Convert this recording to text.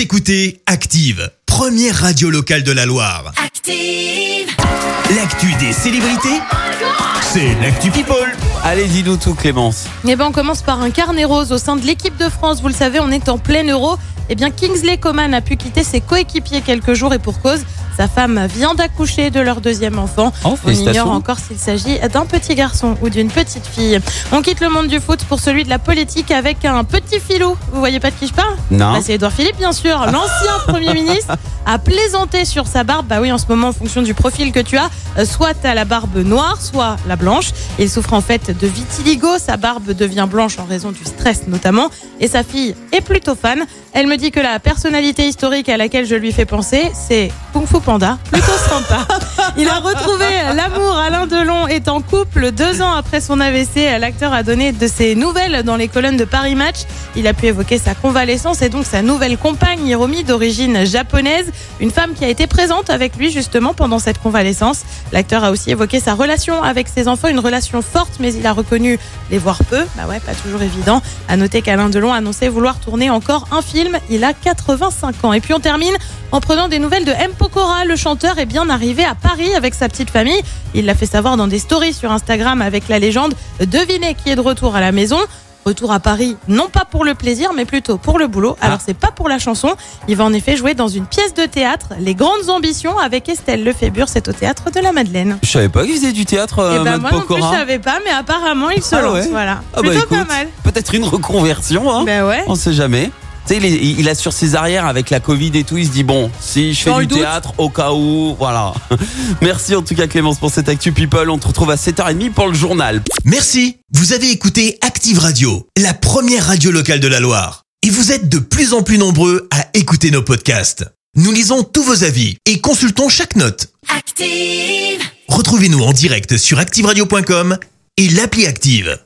Vous écoutez Active, première radio locale de la Loire. Active. L'actu des célébrités, c'est l'actu People. Allez, dis-nous tout, Clémence. Eh ben, on commence par un carnet rose au sein de l'équipe de France. Vous le savez, on est en plein euro. Eh bien, Kingsley Coman a pu quitter ses coéquipiers quelques jours et pour cause. Sa femme vient d'accoucher de leur deuxième enfant. Oh, on ignore encore s'il s'agit d'un petit garçon ou d'une petite fille. On quitte le monde du foot pour celui de la politique avec un petit filou. Vous voyez pas de qui je parle? Non. Bah, C'est Edouard Philippe, bien sûr. L'ancien Premier ministre a plaisanté sur sa barbe. Bah oui, en ce moment, en fonction du profil que tu as, euh, soit tu as la barbe noire, soit la blanche. Il souffre en fait de vitiligo. Sa barbe devient blanche en raison du stress notamment. Et sa fille est plutôt fan. Elle me dit que la personnalité historique à laquelle je lui fais penser, c'est Kung Fu Panda. Plutôt sympa. Il a retrouvé l'amour. Alain Delon est en couple deux ans après son AVC. L'acteur a donné de ses nouvelles dans les colonnes de Paris Match. Il a pu évoquer sa convalescence et donc sa nouvelle compagne, Hiromi, d'origine japonaise. Une femme qui a été présente avec lui justement pendant cette convalescence. L'acteur a aussi évoqué sa relation avec ses enfants, une relation forte, mais il a reconnu les voir peu. Bah ouais, pas toujours évident. À noter qu'Alain Delon a annoncé vouloir tourner encore un film. Il a 85 ans. Et puis on termine en prenant des nouvelles de M. Pokora. Le chanteur est bien arrivé à Paris avec sa petite famille. Il l'a fait savoir dans des stories sur Instagram avec la légende. Devinez qui est de retour à la maison. Retour à Paris, non pas pour le plaisir, mais plutôt pour le boulot. Alors c'est pas pour la chanson. Il va en effet jouer dans une pièce de théâtre, Les Grandes Ambitions, avec Estelle Lefébure. C'est au théâtre de la Madeleine. Je savais pas qu'il faisait du théâtre, euh, Et ben moi non plus je Pokora. savais pas, mais apparemment il se Ah lance. ouais Voilà, Ah bah plutôt pas mal. Peut-être une reconversion, hein. Ben ouais. On sait jamais. Tu sais, il, il assure ses arrières avec la Covid et tout. Il se dit bon, si je fais Dans du théâtre, au cas où, voilà. Merci en tout cas Clémence pour cette actu people. On te retrouve à 7h30 pour le journal. Merci, vous avez écouté Active Radio, la première radio locale de la Loire. Et vous êtes de plus en plus nombreux à écouter nos podcasts. Nous lisons tous vos avis et consultons chaque note. Active. Retrouvez-nous en direct sur activeradio.com et l'appli Active.